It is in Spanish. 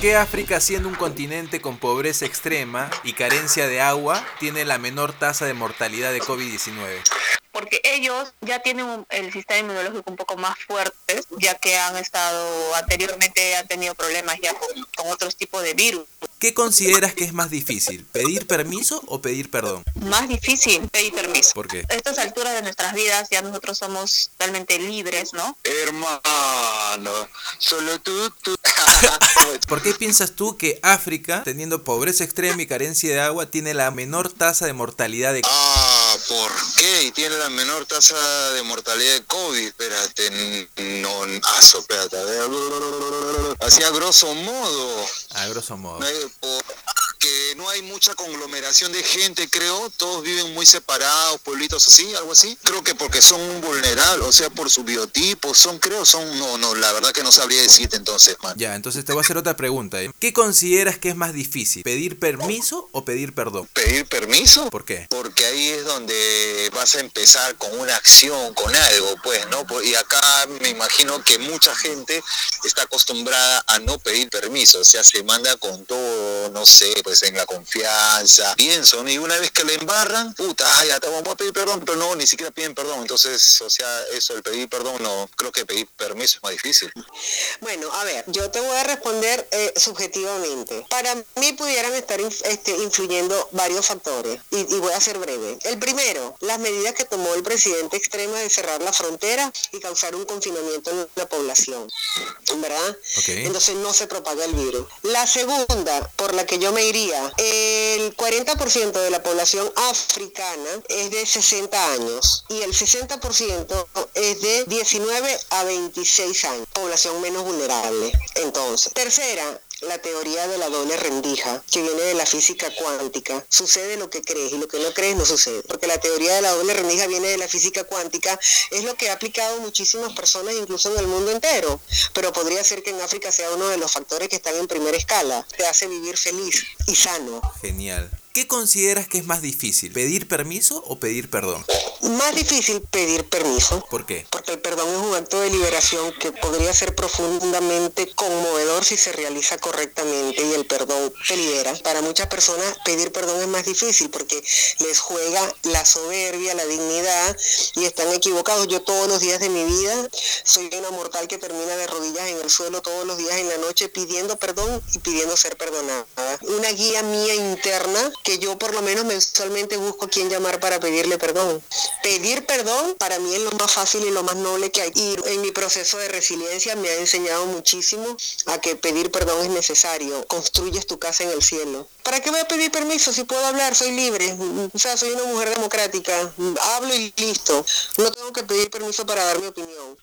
qué África, siendo un continente con pobreza extrema y carencia de agua, tiene la menor tasa de mortalidad de COVID-19? porque ellos ya tienen el sistema inmunológico un poco más fuerte, ya que han estado anteriormente, han tenido problemas ya con, con otros tipos de virus. ¿Qué consideras que es más difícil, pedir permiso o pedir perdón? Más difícil pedir permiso. ¿Por qué? A estas alturas de nuestras vidas ya nosotros somos totalmente libres, ¿no? Hermano, solo tú, tú. ¿Por qué piensas tú que África, teniendo pobreza extrema y carencia de agua, tiene la menor tasa de mortalidad de... Ah, ¿por qué? Y tiene la menor tasa de mortalidad de COVID. Espérate, no, aso, espérate. a ver. Así a grosso modo. A grosso modo. Por- que no hay mucha conglomeración de gente, creo. Todos viven muy separados, pueblitos así, algo así. Creo que porque son vulnerables, o sea, por su biotipo, son, creo, son, no, no, la verdad que no sabría decirte entonces, man. Ya, entonces te voy a hacer otra pregunta. ¿eh? ¿Qué consideras que es más difícil, pedir permiso o pedir perdón? ¿Pedir permiso? ¿Por qué? Porque ahí es donde vas a empezar con una acción, con algo, pues, ¿no? Y acá me imagino que mucha gente está acostumbrada a no pedir permiso, o sea, se manda con todo, no sé, pues en la confianza, pienso, ¿no? y una vez que le embarran, puta, ah, ya te vamos a pedir perdón, pero no, ni siquiera piden perdón, entonces, o sea, eso, el pedir perdón, no, creo que pedir permiso es más difícil. Bueno, a ver, yo te voy a responder eh, subjetivamente. Para mí pudieran estar inf- este, influyendo varios factores y, y voy a ser breve. El primero, las medidas que tomó el presidente extrema de cerrar la frontera y causar un confinamiento en la población, ¿verdad? Entonces no se propaga el virus. La segunda, por la que yo me iría, el 40% de la población africana es de 60 años y el 60% es de 19 a 26 años, población menos vulnerable. Entonces, tercera, la teoría de la doble rendija, que viene de la física cuántica. Sucede lo que crees y lo que no crees no sucede. Porque la teoría de la doble rendija viene de la física cuántica, es lo que ha aplicado muchísimas personas, incluso en el mundo entero. Pero podría ser que en África sea uno de los factores que están en primera escala. Te hace vivir feliz y sano. Genial. ¿Qué consideras que es más difícil, pedir permiso o pedir perdón? Más difícil pedir permiso. ¿Por qué? Porque el perdón es un acto de liberación que podría ser profundamente conmovedor si se realiza correctamente y el perdón te libera. Para muchas personas pedir perdón es más difícil porque les juega la soberbia, la dignidad y están equivocados. Yo todos los días de mi vida soy una mortal que termina de rodillas en el suelo todos los días en la noche pidiendo perdón y pidiendo ser perdonada. Una guía mía interna que yo por lo menos mensualmente busco a quién llamar para pedirle perdón. Pedir perdón para mí es lo más fácil y lo más noble que hay. Y en mi proceso de resiliencia me ha enseñado muchísimo a que pedir perdón es necesario. Construyes tu casa en el cielo. ¿Para qué voy a pedir permiso si puedo hablar? Soy libre. O sea, soy una mujer democrática. Hablo y listo. No tengo que pedir permiso para dar mi opinión.